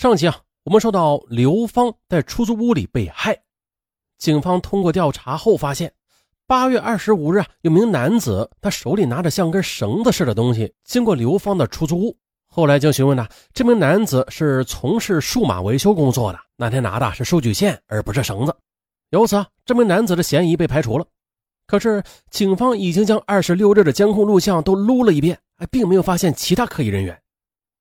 上集啊，我们说到刘芳在出租屋里被害，警方通过调查后发现，八月二十五日啊，有名男子他手里拿着像根绳子似的东西，经过刘芳的出租屋。后来经询问呢，这名男子是从事数码维修工作的，那天拿的是数据线，而不是绳子。由此啊，这名男子的嫌疑被排除了。可是警方已经将二十六日的监控录像都撸了一遍，哎，并没有发现其他可疑人员。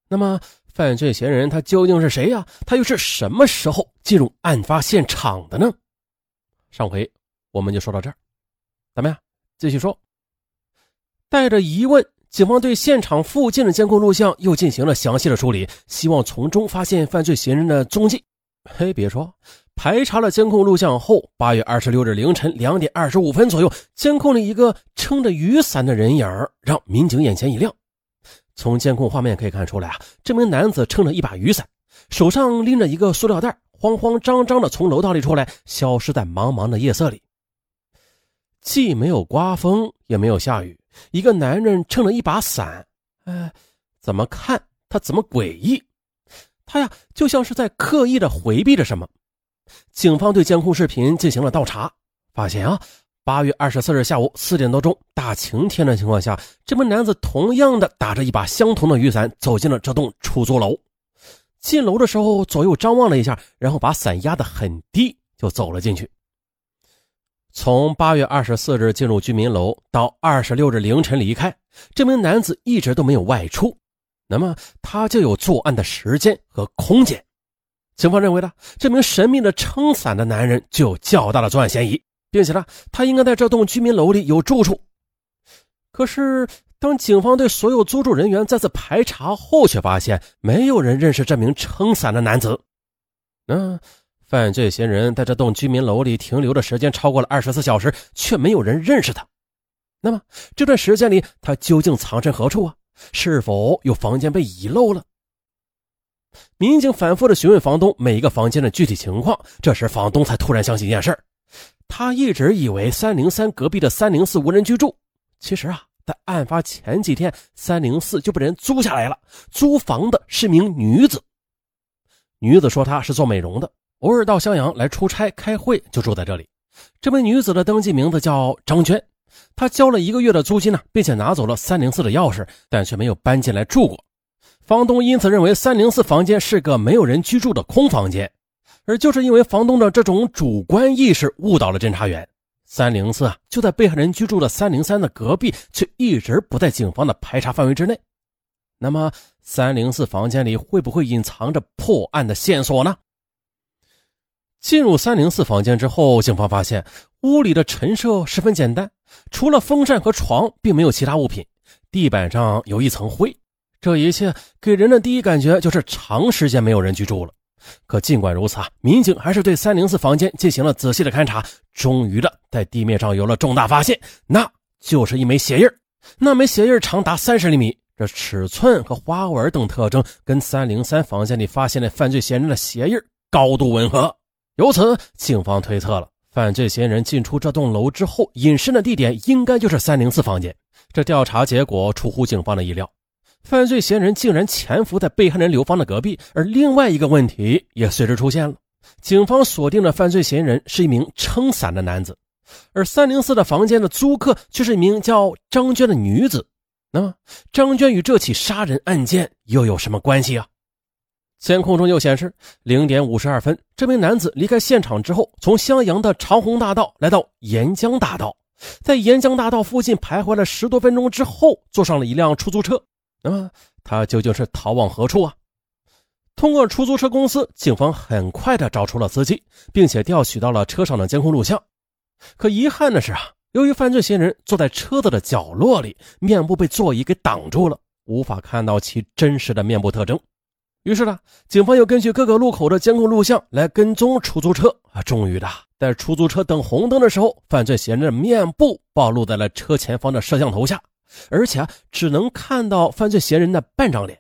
那么？犯罪嫌疑人他究竟是谁呀？他又是什么时候进入案发现场的呢？上回我们就说到这儿，怎么样？继续说。带着疑问，警方对现场附近的监控录像又进行了详细的梳理，希望从中发现犯罪嫌疑人的踪迹。嘿，别说，排查了监控录像后，八月二十六日凌晨两点二十五分左右，监控里一个撑着雨伞的人影让民警眼前一亮。从监控画面可以看出来啊，这名男子撑着一把雨伞，手上拎着一个塑料袋，慌慌张张的从楼道里出来，消失在茫茫的夜色里。既没有刮风，也没有下雨，一个男人撑着一把伞，哎，怎么看他怎么诡异。他呀，就像是在刻意的回避着什么。警方对监控视频进行了倒查，发现啊。八月二十四日下午四点多钟，大晴天的情况下，这名男子同样的打着一把相同的雨伞走进了这栋出租楼。进楼的时候，左右张望了一下，然后把伞压得很低，就走了进去。从八月二十四日进入居民楼到二十六日凌晨离开，这名男子一直都没有外出，那么他就有作案的时间和空间。警方认为呢，这名神秘的撑伞的男人就有较大的作案嫌疑。并且呢，他应该在这栋居民楼里有住处。可是，当警方对所有租住人员再次排查后，却发现没有人认识这名撑伞的男子。嗯，犯罪嫌疑人在这栋居民楼里停留的时间超过了二十四小时，却没有人认识他。那么，这段时间里他究竟藏身何处啊？是否有房间被遗漏了？民警反复的询问房东每一个房间的具体情况，这时房东才突然想起一件事儿。他一直以为三零三隔壁的三零四无人居住，其实啊，在案发前几天，三零四就被人租下来了。租房的是名女子，女子说她是做美容的，偶尔到襄阳来出差开会，就住在这里。这位女子的登记名字叫张娟，她交了一个月的租金呢，并且拿走了三零四的钥匙，但却没有搬进来住过。房东因此认为三零四房间是个没有人居住的空房间。而就是因为房东的这种主观意识误导了侦查员，三零四啊就在被害人居住的三零三的隔壁，却一直不在警方的排查范围之内。那么三零四房间里会不会隐藏着破案的线索呢？进入三零四房间之后，警方发现屋里的陈设十分简单，除了风扇和床，并没有其他物品。地板上有一层灰，这一切给人的第一感觉就是长时间没有人居住了。可尽管如此啊，民警还是对三零四房间进行了仔细的勘查，终于的在地面上有了重大发现，那就是一枚鞋印那枚鞋印长达三十厘米，这尺寸和花纹等特征跟三零三房间里发现的犯罪嫌疑人的鞋印高度吻合。由此，警方推测了犯罪嫌疑人进出这栋楼之后隐身的地点应该就是三零四房间。这调查结果出乎警方的意料。犯罪嫌疑人竟然潜伏在被害人刘芳的隔壁，而另外一个问题也随之出现了：警方锁定的犯罪嫌疑人是一名撑伞的男子，而三零四的房间的租客却是一名叫张娟的女子。那么，张娟与这起杀人案件又有什么关系啊？监控中又显示，零点五十二分，这名男子离开现场之后，从襄阳的长虹大道来到沿江大道，在沿江大道附近徘徊了十多分钟之后，坐上了一辆出租车。那么他究竟是逃往何处啊？通过出租车公司，警方很快的找出了司机，并且调取到了车上的监控录像。可遗憾的是啊，由于犯罪嫌疑人坐在车子的角落里，面部被座椅给挡住了，无法看到其真实的面部特征。于是呢，警方又根据各个路口的监控录像来跟踪出租车啊。终于的，在出租车等红灯的时候，犯罪嫌疑人的面部暴露在了车前方的摄像头下。而且啊只能看到犯罪嫌疑人的半张脸，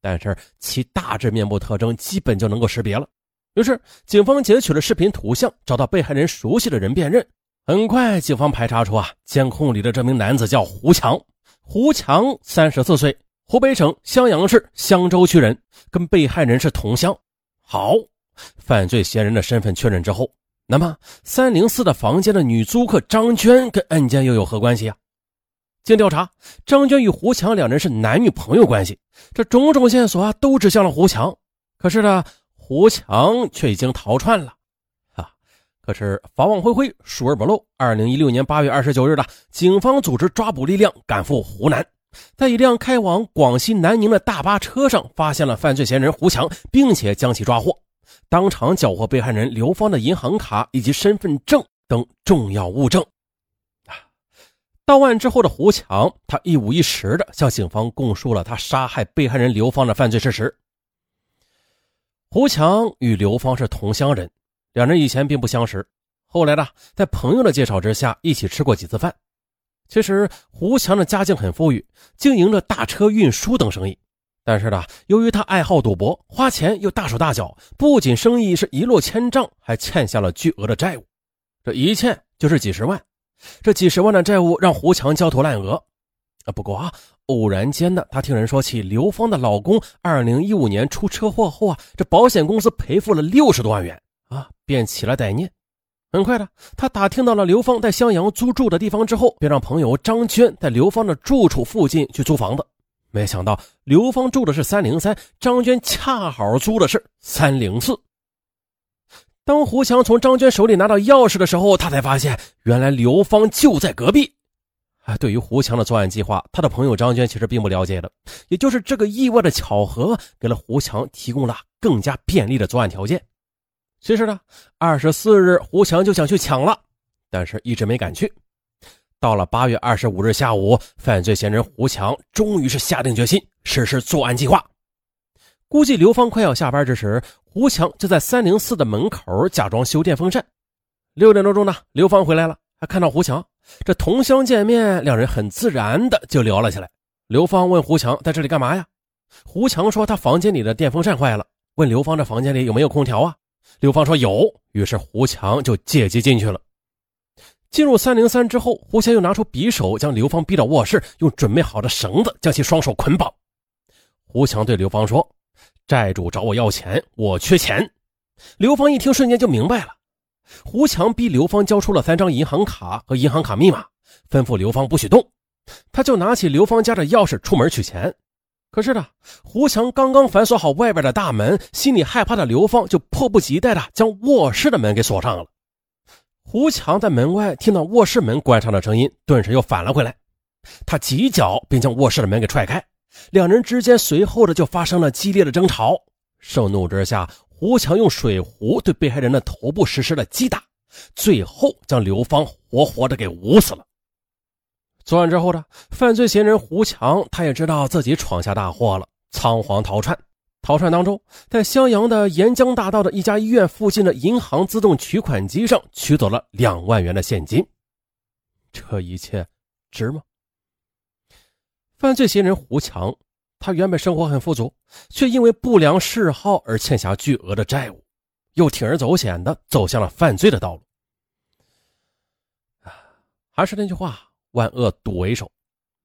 但是其大致面部特征基本就能够识别了。于是，警方截取了视频图像，找到被害人熟悉的人辨认。很快，警方排查出啊，监控里的这名男子叫胡强。胡强三十四岁，湖北省襄阳市襄州区人，跟被害人是同乡。好，犯罪嫌疑人的身份确认之后，那么三零四的房间的女租客张娟跟案件又有何关系啊？经调查，张娟与胡强两人是男女朋友关系，这种种线索啊都指向了胡强。可是呢，胡强却已经逃窜了。啊，可是法网恢恢，疏而不漏。二零一六年八月二十九日的，警方组织抓捕力量赶赴湖南。在一辆开往广西南宁的大巴车上，发现了犯罪嫌疑人胡强，并且将其抓获，当场缴获被害人刘芳的银行卡以及身份证等重要物证。到案之后的胡强，他一五一十的向警方供述了他杀害被害人刘芳的犯罪事实。胡强与刘芳是同乡人，两人以前并不相识，后来呢，在朋友的介绍之下，一起吃过几次饭。其实胡强的家境很富裕，经营着大车运输等生意。但是呢，由于他爱好赌博，花钱又大手大脚，不仅生意是一落千丈，还欠下了巨额的债务。这一欠就是几十万，这几十万的债务让胡强焦头烂额。啊，不过啊，偶然间呢，他听人说起刘芳的老公二零一五年出车祸后啊，这保险公司赔付了六十多万元啊，便起了歹念。很快的，他打听到了刘芳在襄阳租住的地方之后，便让朋友张娟在刘芳的住处附近去租房子。没想到刘芳住的是三零三，张娟恰好租的是三零四。当胡强从张娟手里拿到钥匙的时候，他才发现原来刘芳就在隔壁。啊，对于胡强的作案计划，他的朋友张娟其实并不了解的。也就是这个意外的巧合，给了胡强提供了更加便利的作案条件。其实呢，二十四日胡强就想去抢了，但是一直没敢去。到了八月二十五日下午，犯罪嫌疑人胡强终于是下定决心实施作案计划。估计刘芳快要下班之时，胡强就在三零四的门口假装修电风扇。六点多钟呢，刘芳回来了，还看到胡强，这同乡见面，两人很自然的就聊了起来。刘芳问胡强在这里干嘛呀？胡强说他房间里的电风扇坏了，问刘芳这房间里有没有空调啊？刘芳说有，于是胡强就借机进去了。进入三零三之后，胡强又拿出匕首，将刘芳逼到卧室，用准备好的绳子将其双手捆绑。胡强对刘芳说：“债主找我要钱，我缺钱。”刘芳一听，瞬间就明白了。胡强逼刘芳交出了三张银行卡和银行卡密码，吩咐刘芳不许动，他就拿起刘芳家的钥匙出门取钱。可是呢，胡强刚刚反锁好外边的大门，心里害怕的刘芳就迫不及待的将卧室的门给锁上了。胡强在门外听到卧室门关上的声音，顿时又返了回来。他几脚便将卧室的门给踹开，两人之间随后的就发生了激烈的争吵。盛怒之下，胡强用水壶对被害人的头部实施了击打，最后将刘芳活活的给捂死了。作案之后呢，犯罪嫌疑人胡强他也知道自己闯下大祸了，仓皇逃窜。逃窜当中，在襄阳的沿江大道的一家医院附近的银行自动取款机上取走了两万元的现金。这一切值吗？犯罪嫌疑人胡强，他原本生活很富足，却因为不良嗜好而欠下巨额的债务，又铤而走险的走向了犯罪的道路。还是那句话。万恶赌为首，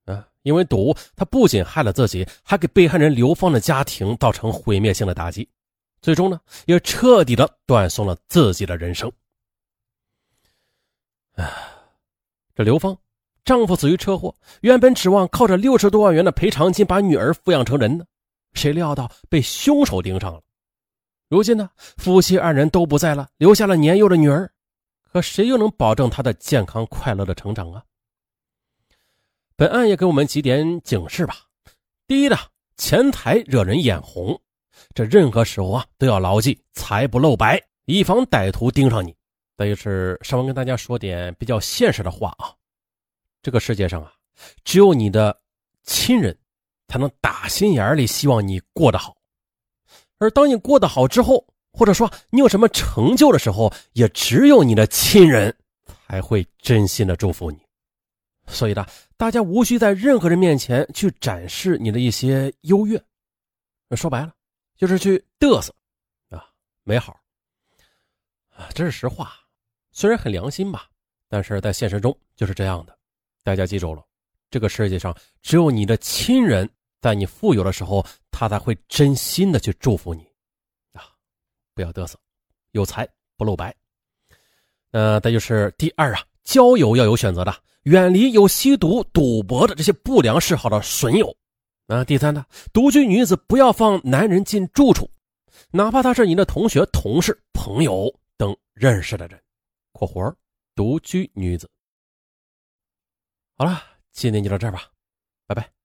啊，因为赌，他不仅害了自己，还给被害人刘芳的家庭造成毁灭性的打击，最终呢，也彻底的断送了自己的人生。啊，这刘芳，丈夫死于车祸，原本指望靠着六十多万元的赔偿金把女儿抚养成人呢，谁料到被凶手盯上了。如今呢，夫妻二人都不在了，留下了年幼的女儿，可谁又能保证她的健康快乐的成长啊？本案也给我们几点警示吧。第一呢，钱财惹人眼红，这任何时候啊都要牢记财不露白，以防歹徒盯上你。再就是上文跟大家说点比较现实的话啊，这个世界上啊，只有你的亲人才能打心眼里希望你过得好，而当你过得好之后，或者说你有什么成就的时候，也只有你的亲人才会真心的祝福你。所以呢，大家无需在任何人面前去展示你的一些优越，说白了就是去嘚瑟啊，没好啊，这是实话。虽然很良心吧，但是在现实中就是这样的。大家记住了，这个世界上只有你的亲人，在你富有的时候，他才会真心的去祝福你啊。不要嘚瑟，有财不露白。呃，再就是第二啊，交友要有选择的，远离有吸毒、赌博的这些不良嗜好的损友。啊，第三呢，独居女子不要放男人进住处，哪怕他是你的同学、同事、朋友等认识的人。（括弧独居女子）好了，今天就到这儿吧，拜拜。